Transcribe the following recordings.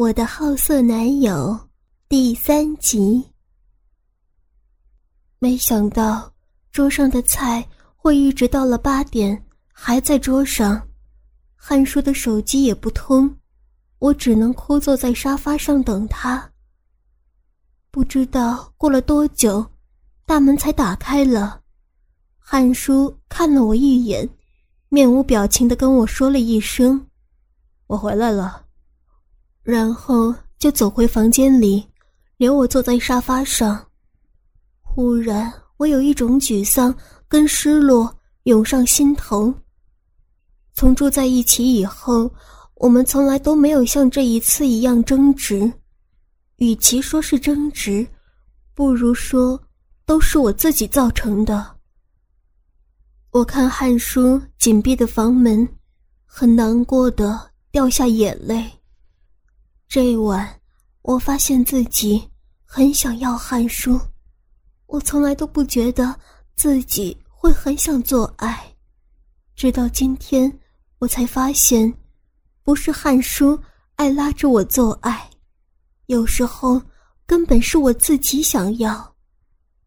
我的好色男友第三集。没想到桌上的菜会一直到了八点还在桌上，汉叔的手机也不通，我只能枯坐在沙发上等他。不知道过了多久，大门才打开了，汉叔看了我一眼，面无表情的跟我说了一声：“我回来了。”然后就走回房间里，留我坐在沙发上。忽然，我有一种沮丧跟失落涌上心头。从住在一起以后，我们从来都没有像这一次一样争执。与其说是争执，不如说都是我自己造成的。我看汉书紧闭的房门，很难过的掉下眼泪。这一晚，我发现自己很想要汉书。我从来都不觉得自己会很想做爱，直到今天，我才发现，不是汉书爱拉着我做爱，有时候根本是我自己想要。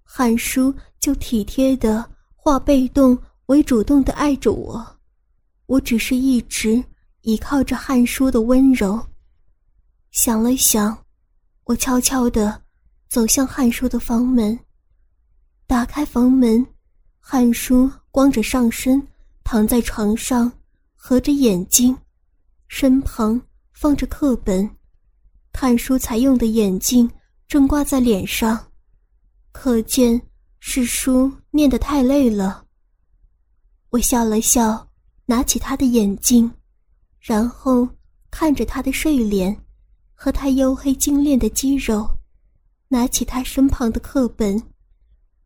汉书就体贴的化被动为主动的爱着我，我只是一直依靠着汉书的温柔。想了想，我悄悄地走向汉书的房门。打开房门，汉书光着上身躺在床上，合着眼睛，身旁放着课本，看书才用的眼镜正挂在脸上，可见是书念得太累了。我笑了笑，拿起他的眼镜，然后看着他的睡脸。和他黝黑精炼的肌肉，拿起他身旁的课本，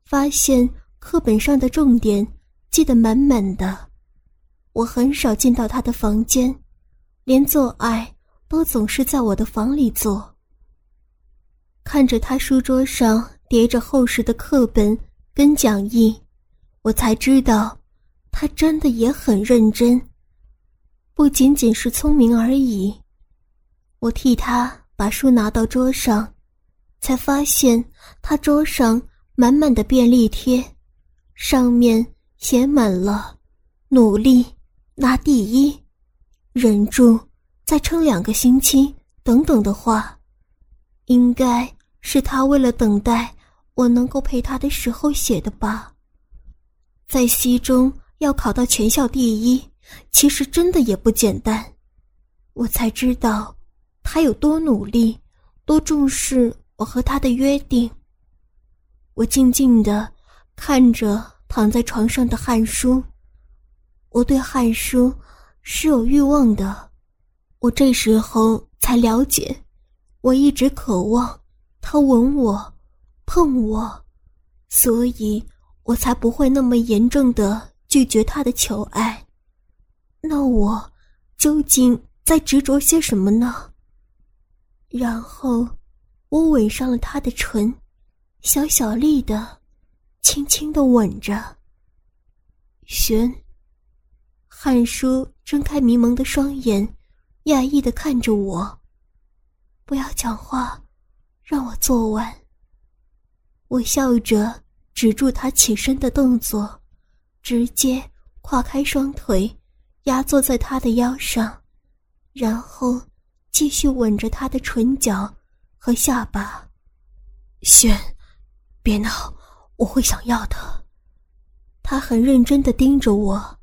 发现课本上的重点记得满满的。我很少进到他的房间，连做爱都总是在我的房里做。看着他书桌上叠着厚实的课本跟讲义，我才知道，他真的也很认真，不仅仅是聪明而已。我替他把书拿到桌上，才发现他桌上满满的便利贴，上面写满了“努力拿第一”“忍住再撑两个星期”等等的话，应该是他为了等待我能够陪他的时候写的吧。在西中要考到全校第一，其实真的也不简单，我才知道。他有多努力，多重视我和他的约定。我静静的看着躺在床上的汉书，我对汉书是有欲望的。我这时候才了解，我一直渴望他吻我、碰我，所以我才不会那么严重的拒绝他的求爱。那我究竟在执着些什么呢？然后，我吻上了他的唇，小小力的，轻轻的吻着。玄，汉书睁开迷蒙的双眼，讶异的看着我。不要讲话，让我做完。我笑着止住他起身的动作，直接跨开双腿，压坐在他的腰上，然后。继续吻着他的唇角和下巴，轩，别闹，我会想要的。他很认真的盯着我，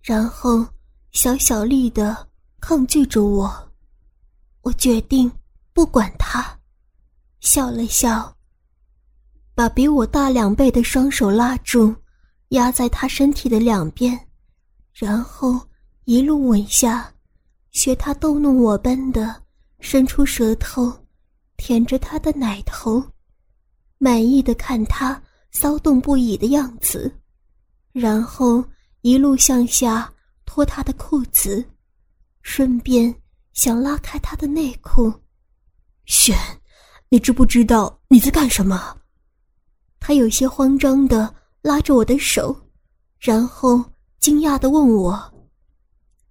然后小小力的抗拒着我。我决定不管他，笑了笑，把比我大两倍的双手拉住，压在他身体的两边，然后一路吻下。学他逗弄我般的伸出舌头，舔着他的奶头，满意的看他骚动不已的样子，然后一路向下脱他的裤子，顺便想拉开他的内裤。选，你知不知道你在干什么？他有些慌张的拉着我的手，然后惊讶的问我：“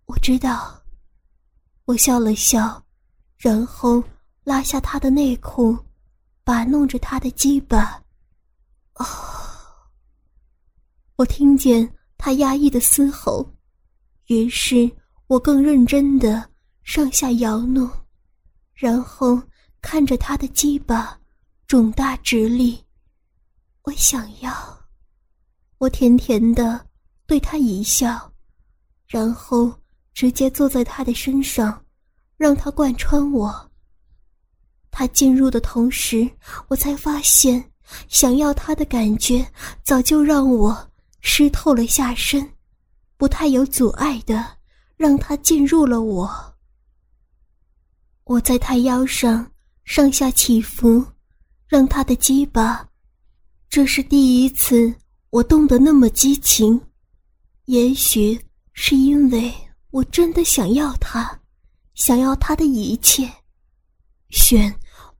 我知道。”我笑了笑，然后拉下他的内裤，把弄着他的鸡巴。啊！我听见他压抑的嘶吼，于是我更认真的上下摇弄，然后看着他的鸡巴肿大直立。我想要，我甜甜的对他一笑，然后直接坐在他的身上。让他贯穿我。他进入的同时，我才发现，想要他的感觉早就让我湿透了下身，不太有阻碍的让他进入了我。我在他腰上上下起伏，让他的鸡巴，这是第一次我动得那么激情，也许是因为我真的想要他。想要他的一切，轩，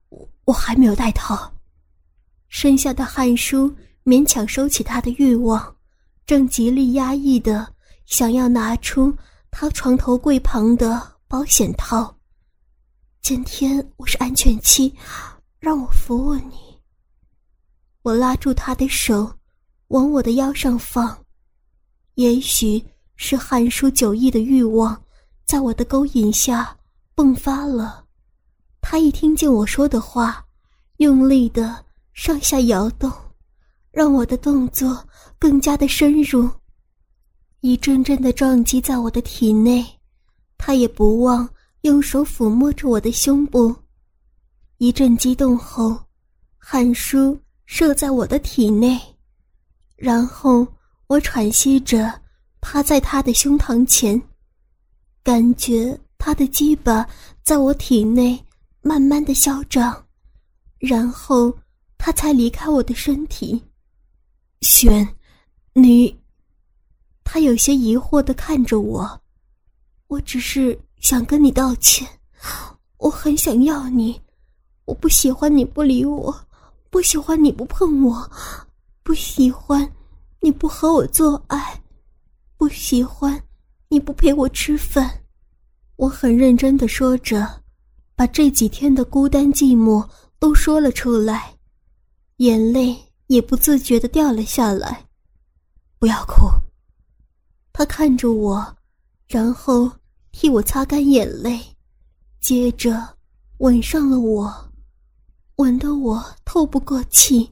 我我还没有带套。身下的汉书勉强收起他的欲望，正极力压抑的想要拿出他床头柜旁的保险套。今天我是安全期，让我服务你。我拉住他的手，往我的腰上放，也许是汉书久逸的欲望。在我的勾引下迸发了，他一听见我说的话，用力的上下摇动，让我的动作更加的深入，一阵阵的撞击在我的体内，他也不忘用手抚摸着我的胸部，一阵激动后，汗珠射在我的体内，然后我喘息着趴在他的胸膛前。感觉他的鸡巴在我体内慢慢的消长，然后他才离开我的身体。轩，你……他有些疑惑的看着我。我只是想跟你道歉，我很想要你，我不喜欢你不理我，不喜欢你不碰我，不喜欢你不和我做爱，不喜欢。你不陪我吃饭，我很认真的说着，把这几天的孤单寂寞都说了出来，眼泪也不自觉的掉了下来。不要哭。他看着我，然后替我擦干眼泪，接着吻上了我，吻得我透不过气，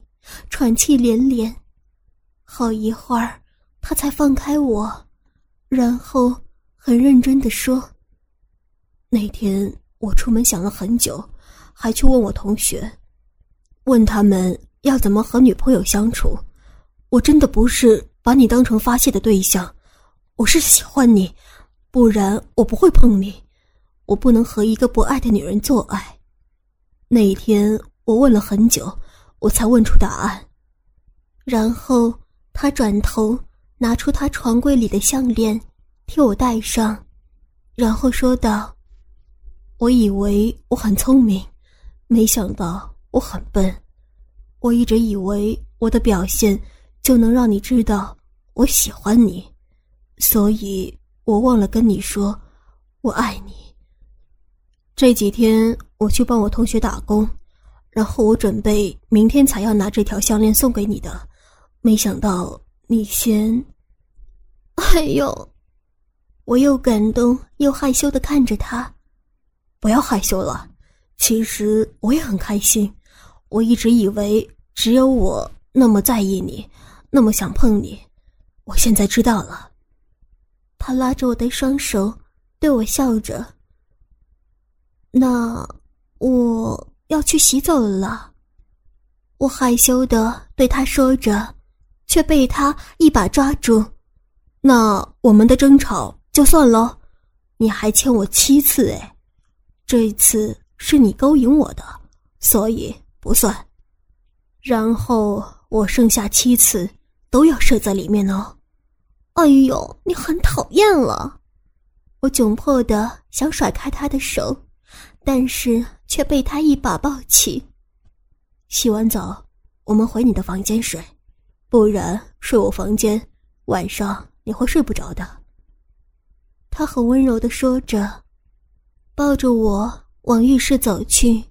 喘气连连。好一会儿，他才放开我。然后很认真的说：“那天我出门想了很久，还去问我同学，问他们要怎么和女朋友相处。我真的不是把你当成发泄的对象，我是喜欢你，不然我不会碰你。我不能和一个不爱的女人做爱。那一天我问了很久，我才问出答案。然后他转头。”拿出他床柜里的项链，替我戴上，然后说道：“我以为我很聪明，没想到我很笨。我一直以为我的表现就能让你知道我喜欢你，所以我忘了跟你说我爱你。这几天我去帮我同学打工，然后我准备明天才要拿这条项链送给你的，没想到。”你先。哎呦，我又感动又害羞的看着他。不要害羞了，其实我也很开心。我一直以为只有我那么在意你，那么想碰你。我现在知道了。他拉着我的双手，对我笑着。那我要去洗澡了。我害羞的对他说着。却被他一把抓住，那我们的争吵就算了。你还欠我七次哎，这次是你勾引我的，所以不算。然后我剩下七次都要射在里面哦。哎呦，你很讨厌了！我窘迫的想甩开他的手，但是却被他一把抱起。洗完澡，我们回你的房间睡。不然睡我房间，晚上你会睡不着的。他很温柔的说着，抱着我往浴室走去。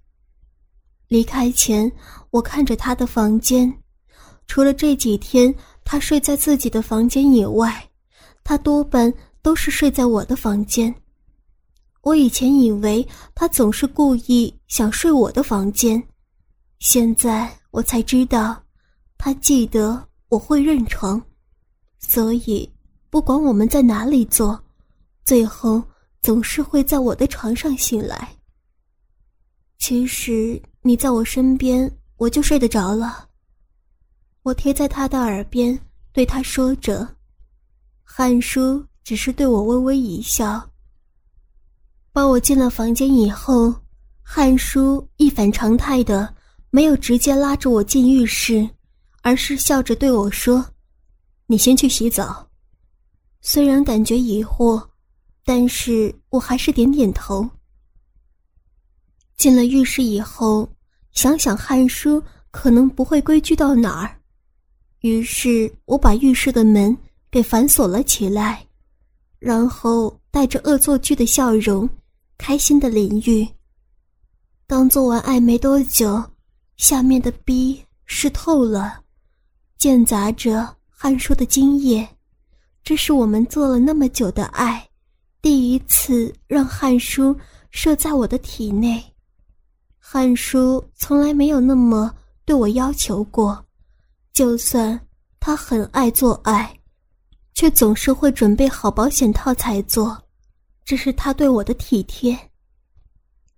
离开前，我看着他的房间，除了这几天他睡在自己的房间以外，他多半都是睡在我的房间。我以前以为他总是故意想睡我的房间，现在我才知道，他记得我会认床，所以不管我们在哪里做，最后总是会在我的床上醒来。其实你在我身边，我就睡得着了。我贴在他的耳边对他说着，汉叔只是对我微微一笑。抱我进了房间以后，汉叔一反常态的没有直接拉着我进浴室，而是笑着对我说：“你先去洗澡。”虽然感觉疑惑，但是我还是点点头。进了浴室以后，想想汉叔可能不会规矩到哪儿，于是我把浴室的门给反锁了起来，然后带着恶作剧的笑容。开心的淋浴。刚做完爱没多久，下面的逼湿透了，间杂着汉叔的精液。这是我们做了那么久的爱，第一次让汉叔射在我的体内。汉叔从来没有那么对我要求过，就算他很爱做爱，却总是会准备好保险套才做。这是他对我的体贴。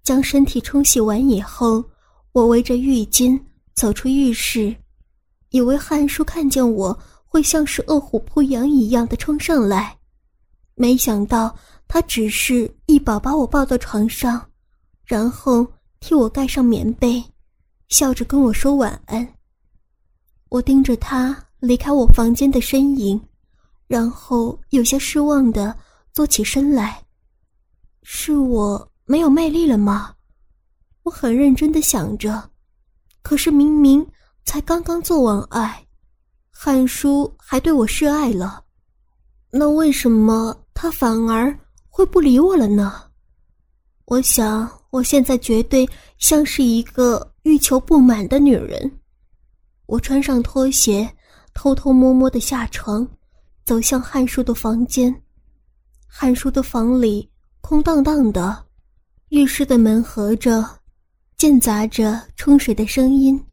将身体冲洗完以后，我围着浴巾走出浴室，以为汉叔看见我会像是饿虎扑羊一样的冲上来，没想到他只是一把把我抱到床上，然后替我盖上棉被，笑着跟我说晚安。我盯着他离开我房间的身影，然后有些失望的坐起身来。是我没有魅力了吗？我很认真的想着，可是明明才刚刚做完爱，汉叔还对我示爱了，那为什么他反而会不理我了呢？我想我现在绝对像是一个欲求不满的女人。我穿上拖鞋，偷偷摸摸的下床，走向汉叔的房间。汉叔的房里。空荡荡的，浴室的门合着，间杂着冲水的声音。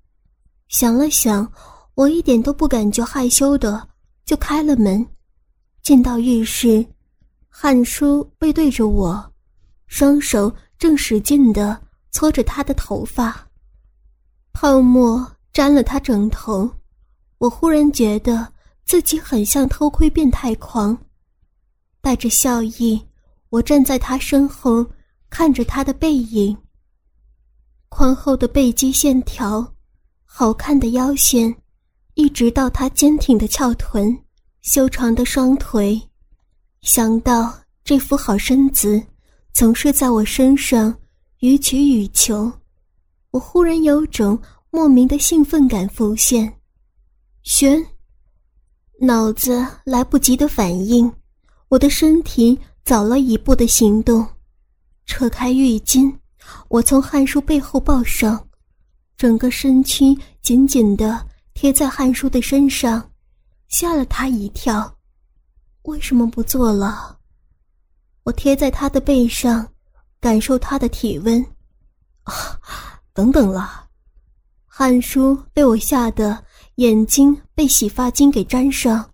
想了想，我一点都不感觉害羞的，就开了门，进到浴室。汉叔背对着我，双手正使劲的搓着他的头发，泡沫沾了他整头。我忽然觉得自己很像偷窥变态狂，带着笑意。我站在他身后，看着他的背影。宽厚的背肌线条，好看的腰线，一直到他坚挺的翘臀、修长的双腿。想到这副好身子总是在我身上予取予求，我忽然有种莫名的兴奋感浮现。轩，脑子来不及的反应，我的身体。早了一步的行动，扯开浴巾，我从汉叔背后抱上，整个身躯紧紧的贴在汉叔的身上，吓了他一跳。为什么不做了？我贴在他的背上，感受他的体温。啊，等等了！汉叔被我吓得眼睛被洗发精给沾上，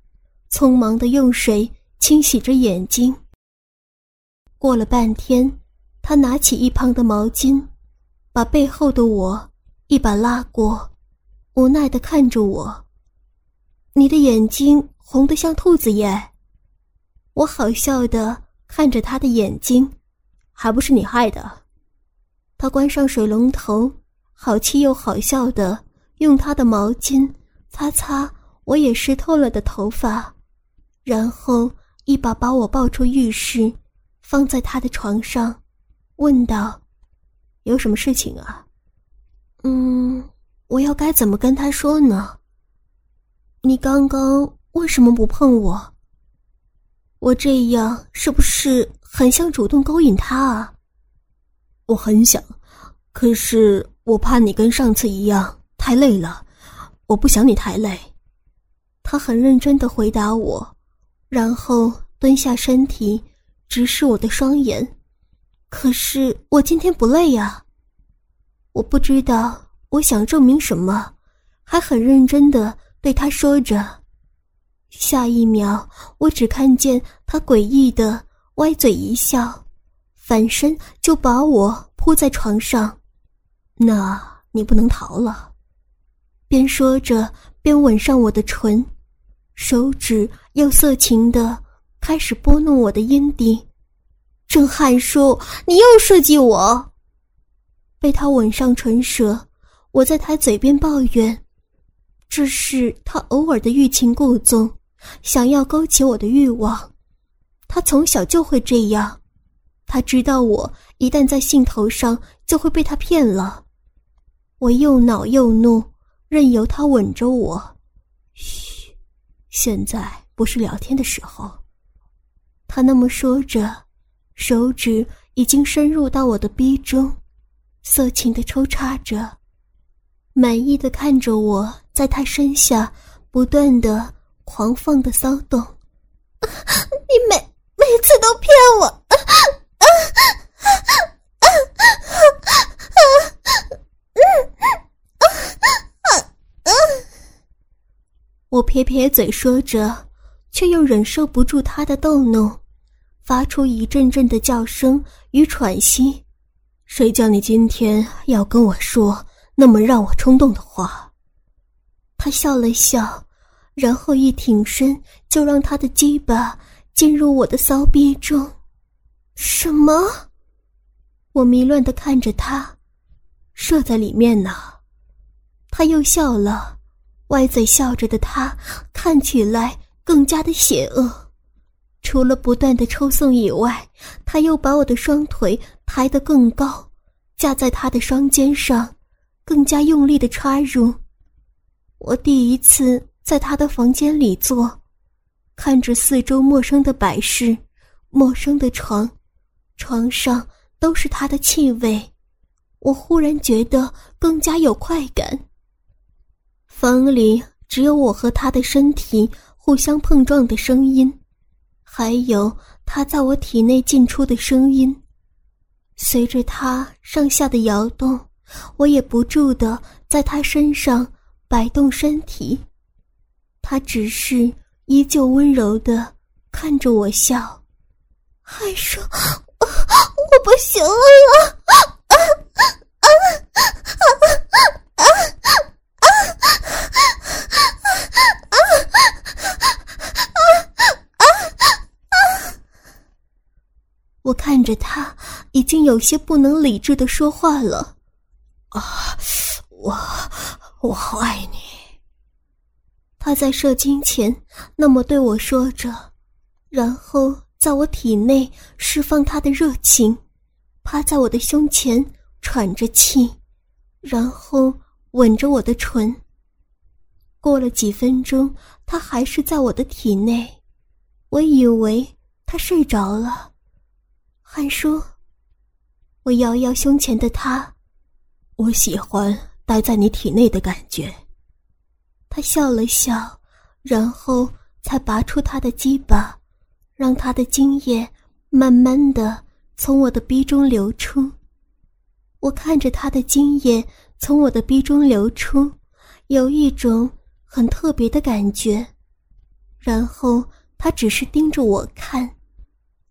匆忙的用水清洗着眼睛。过了半天，他拿起一旁的毛巾，把背后的我一把拉过，无奈的看着我：“你的眼睛红得像兔子眼！”我好笑的看着他的眼睛，还不是你害的。他关上水龙头，好气又好笑的用他的毛巾擦擦我也湿透了的头发，然后一把把我抱出浴室。放在他的床上，问道：“有什么事情啊？”“嗯，我要该怎么跟他说呢？”“你刚刚为什么不碰我？我这样是不是很像主动勾引他啊？”我很想，可是我怕你跟上次一样太累了，我不想你太累。他很认真的回答我，然后蹲下身体，直视我的双眼。可是我今天不累呀。我不知道我想证明什么，还很认真的对他说着。下一秒，我只看见他诡异的歪嘴一笑，反身就把我扑在床上。那你不能逃了。边说着边吻上我的唇。手指又色情的开始拨弄我的阴蒂，郑汉叔，你又设计我。被他吻上唇舌，我在他嘴边抱怨，这是他偶尔的欲擒故纵，想要勾起我的欲望。他从小就会这样，他知道我一旦在兴头上就会被他骗了。我又恼又怒，任由他吻着我。嘘。现在不是聊天的时候，他那么说着，手指已经深入到我的逼中，色情的抽插着，满意的看着我在他身下不断的狂放的骚动。你每每次都骗我。我撇撇嘴说着，却又忍受不住他的逗弄，发出一阵阵的叫声与喘息。谁叫你今天要跟我说那么让我冲动的话？他笑了笑，然后一挺身，就让他的鸡巴进入我的骚逼中。什么？我迷乱的看着他，射在里面呢。他又笑了。歪嘴笑着的他，看起来更加的邪恶。除了不断的抽送以外，他又把我的双腿抬得更高，架在他的双肩上，更加用力的插入。我第一次在他的房间里坐，看着四周陌生的摆饰，陌生的床，床上都是他的气味，我忽然觉得更加有快感。房里只有我和他的身体互相碰撞的声音，还有他在我体内进出的声音。随着他上下的摇动，我也不住的在他身上摆动身体。他只是依旧温柔的看着我笑，还说：“我不行了。”我看着他，已经有些不能理智的说话了。啊，我我好爱你。他在射精前那么对我说着，然后在我体内释放他的热情，趴在我的胸前喘着气，然后吻着我的唇。过了几分钟，他还是在我的体内，我以为他睡着了。韩叔，我摇摇胸前的他，我喜欢待在你体内的感觉。他笑了笑，然后才拔出他的鸡巴，让他的精液慢慢的从我的逼中流出。我看着他的精液从我的逼中流出，有一种很特别的感觉。然后他只是盯着我看。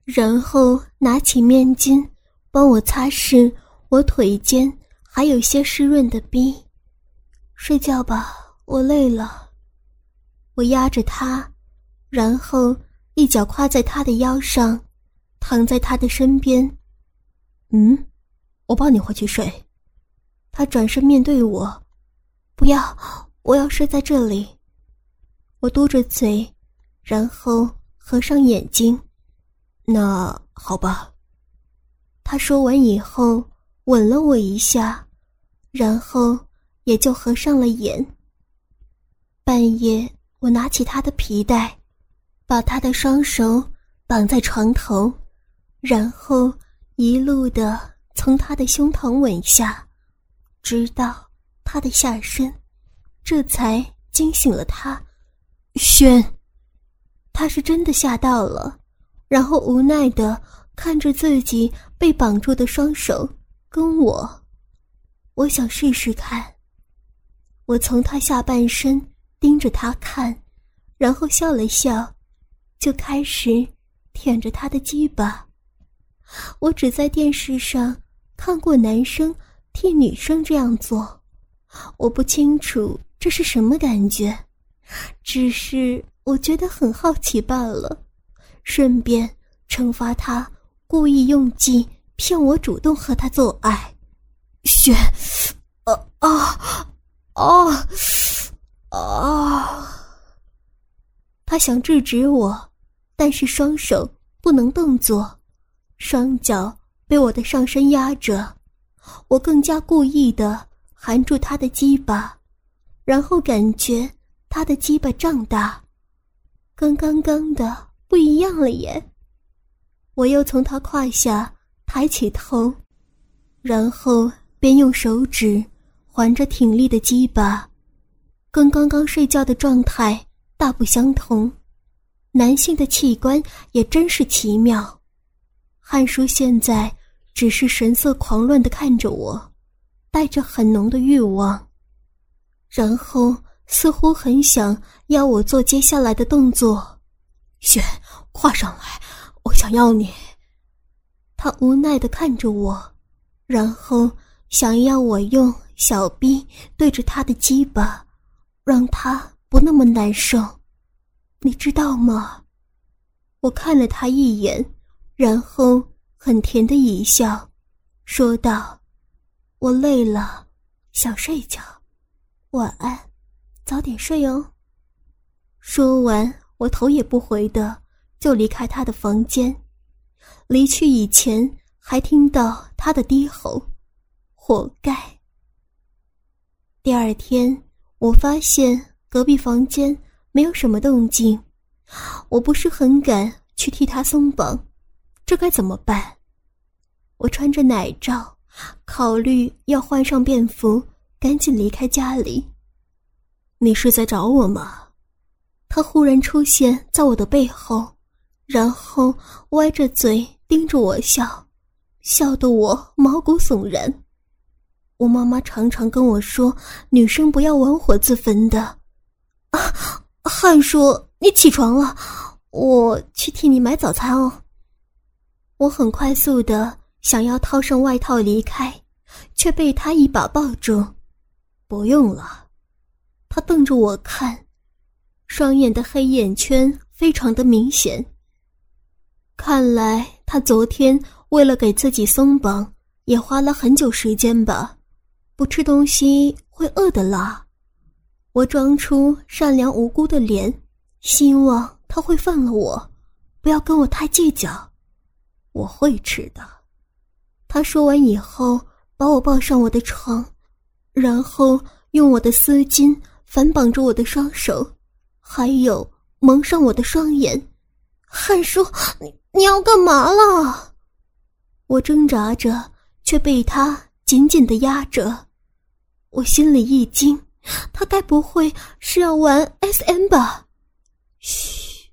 然后拿起面巾，帮我擦拭我腿间还有些湿润的冰。睡觉吧，我累了。我压着他，然后一脚跨在他的腰上，躺在他的身边。嗯，我抱你回去睡。他转身面对我，不要，我要睡在这里。我嘟着嘴，然后合上眼睛。那好吧。他说完以后，吻了我一下，然后也就合上了眼。半夜，我拿起他的皮带，把他的双手绑在床头，然后一路的从他的胸膛吻下，直到他的下身，这才惊醒了他。轩，他是真的吓到了，然后无奈的看着自己被绑住的双手，跟我，我想试试看。我从他下半身盯着他看，然后笑了笑，就开始舔着他的鸡巴。我只在电视上看过男生替女生这样做，我不清楚这是什么感觉，只是我觉得很好奇罢了，顺便惩罚他故意用计骗我主动和他做爱。雪，啊啊啊啊！他想制止我，但是双手不能动作。双脚被我的上身压着，我更加故意的含住他的鸡巴，然后感觉他的鸡巴胀大，跟刚刚的不一样了耶。我又从他胯下抬起头，然后便用手指环着挺立的鸡巴，跟刚刚睡觉的状态大不相同。男性的器官也真是奇妙。汉叔现在只是神色狂乱的看着我，带着很浓的欲望，然后似乎很想要我做接下来的动作。雪，跨上来，我想要你。他无奈的看着我，然后想要我用小臂对着他的鸡巴，让他不那么难受。你知道吗？我看了他一眼。然后很甜的一笑，说道：“我累了，想睡觉，晚安，早点睡哦。”说完，我头也不回的就离开他的房间。离去以前，还听到他的低吼：“活该。”第二天，我发现隔壁房间没有什么动静，我不是很敢去替他松绑。这该怎么办？我穿着奶罩，考虑要换上便服，赶紧离开家里。你是在找我吗？他忽然出现在我的背后，然后歪着嘴盯着我笑，笑得我毛骨悚然。我妈妈常常跟我说，女生不要玩火自焚的。啊，汉叔，你起床了，我去替你买早餐哦。我很快速的想要套上外套离开，却被他一把抱住。不用了，他瞪着我看，双眼的黑眼圈非常的明显。看来他昨天为了给自己松绑，也花了很久时间吧？不吃东西会饿的啦。我装出善良无辜的脸，希望他会放了我，不要跟我太计较。我会吃的。他说完以后，把我抱上我的床，然后用我的丝巾反绑住我的双手，还有蒙上我的双眼。汉叔，你你要干嘛了？我挣扎着，却被他紧紧的压着。我心里一惊，他该不会是要玩 SM 吧？嘘，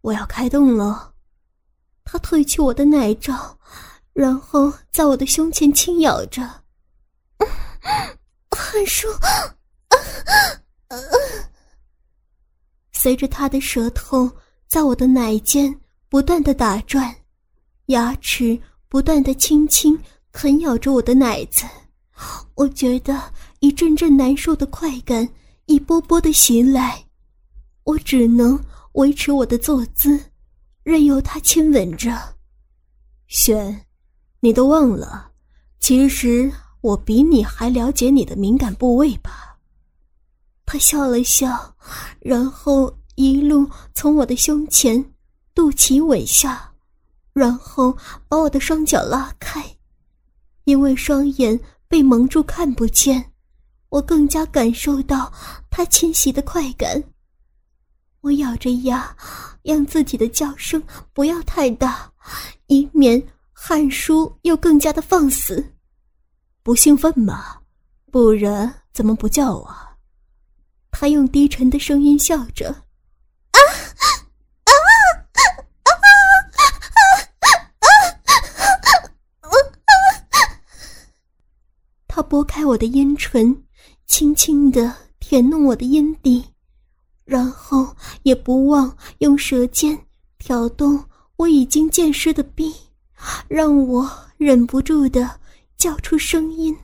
我要开动了。他褪去我的奶罩，然后在我的胸前轻咬着。汉叔，随着他的舌头在我的奶间不断的打转，牙齿不断的轻轻啃咬着我的奶子，我觉得一阵阵难受的快感一波波的袭来，我只能维持我的坐姿。任由他亲吻着，轩，你都忘了，其实我比你还了解你的敏感部位吧？他笑了笑，然后一路从我的胸前、肚脐吻下，然后把我的双脚拉开，因为双眼被蒙住看不见，我更加感受到他侵袭的快感。我咬着牙。让自己的叫声不要太大，以免汗叔又更加的放肆。不兴奋吗？不然怎么不叫啊？他用低沉的声音笑着：“啊啊啊啊啊！”他拨开我的阴唇，轻轻的舔弄我的阴蒂，然后也不忘用舌尖挑动我已经见湿的臂，让我忍不住的叫出声音。